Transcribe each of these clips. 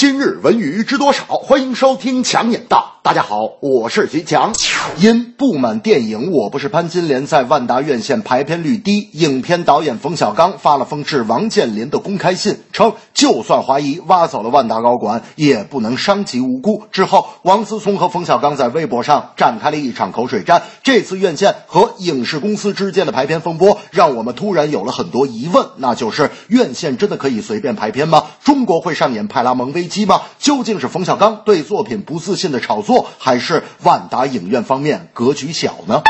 今日文娱知多少？欢迎收听强眼道。大家好，我是徐强。因不满电影《我不是潘金莲》在万达院线排片率低，影片导演冯小刚发了封致王健林的公开信，称就算怀疑挖走了万达高管，也不能伤及无辜。之后，王思聪和冯小刚在微博上展开了一场口水战。这次院线和影视公司之间的排片风波，让我们突然有了很多疑问，那就是院线真的可以随便排片吗？中国会上演派拉蒙危机吗？究竟是冯小刚对作品不自信的炒作，还是万达影院方面格局小呢？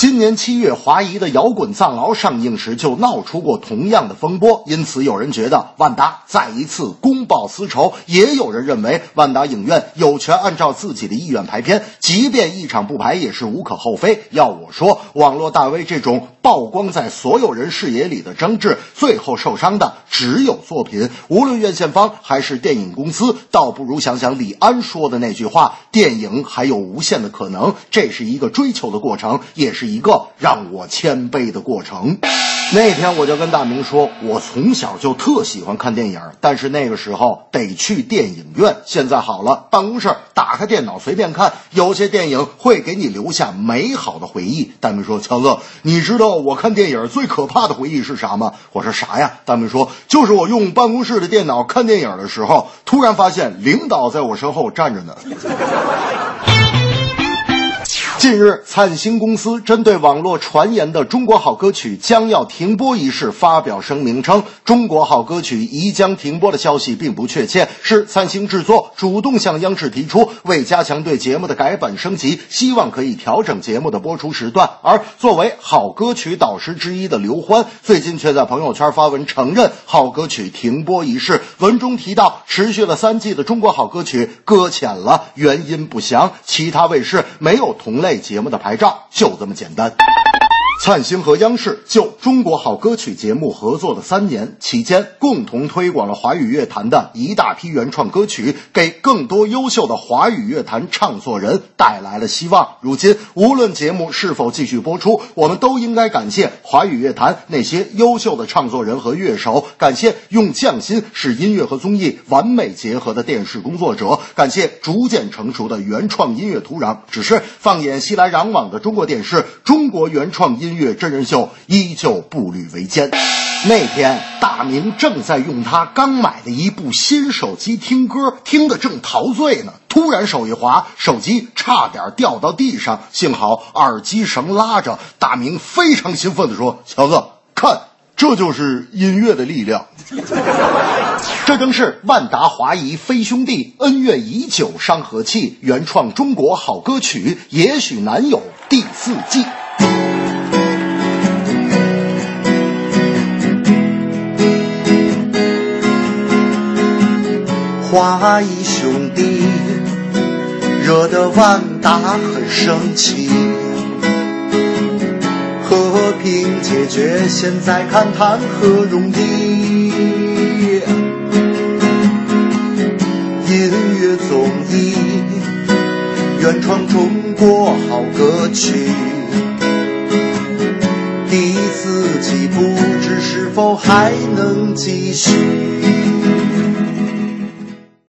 今年七月，华谊的《摇滚藏獒》上映时就闹出过同样的风波，因此有人觉得万达再一次公报私仇，也有人认为万达影院有权按照自己的意愿排片，即便一场不排也是无可厚非。要我说，网络大 V 这种曝光在所有人视野里的争执，最后受伤的只有作品。无论院线方还是电影公司，倒不如想想李安说的那句话：电影还有无限的可能。这是一个追求的过程，也是。一个让我谦卑的过程。那天我就跟大明说，我从小就特喜欢看电影，但是那个时候得去电影院。现在好了，办公室打开电脑随便看，有些电影会给你留下美好的回忆。大明说：“强哥，你知道我看电影最可怕的回忆是啥吗？”我说：“啥呀？”大明说：“就是我用办公室的电脑看电影的时候，突然发现领导在我身后站着呢。”近日，灿星公司针对网络传言的《中国好歌曲》将要停播一事发表声明称，《中国好歌曲》即将停播的消息并不确切，是灿星制作主动向央视提出，为加强对节目的改版升级，希望可以调整节目的播出时段。而作为好歌曲导师之一的刘欢，最近却在朋友圈发文承认《好歌曲》停播一事，文中提到，持续了三季的《中国好歌曲》搁浅了，原因不详，其他卫视没有同类。节目的牌照就这么简单。灿星和央视就《中国好歌曲》节目合作了三年，期间共同推广了华语乐坛的一大批原创歌曲，给更多优秀的华语乐坛唱作人带来了希望。如今，无论节目是否继续播出，我们都应该感谢华语乐坛那些优秀的唱作人和乐手，感谢用匠心使音乐和综艺完美结合的电视工作者，感谢逐渐成熟的原创音乐土壤。只是放眼熙来攘往的中国电视，中国原创音。音乐真人秀依旧步履维艰。那天，大明正在用他刚买的一部新手机听歌，听得正陶醉呢。突然手一滑，手机差点掉到地上，幸好耳机绳拉着。大明非常兴奋地说：“乔子，看，这就是音乐的力量。这正是万达华谊飞兄弟恩怨已久伤和气，原创中国好歌曲，也许难有第四季。”华谊兄弟惹得万达很生气，和平解决现在看谈何容易？音乐综艺原创中国好歌曲，第四季不知是否还能继续？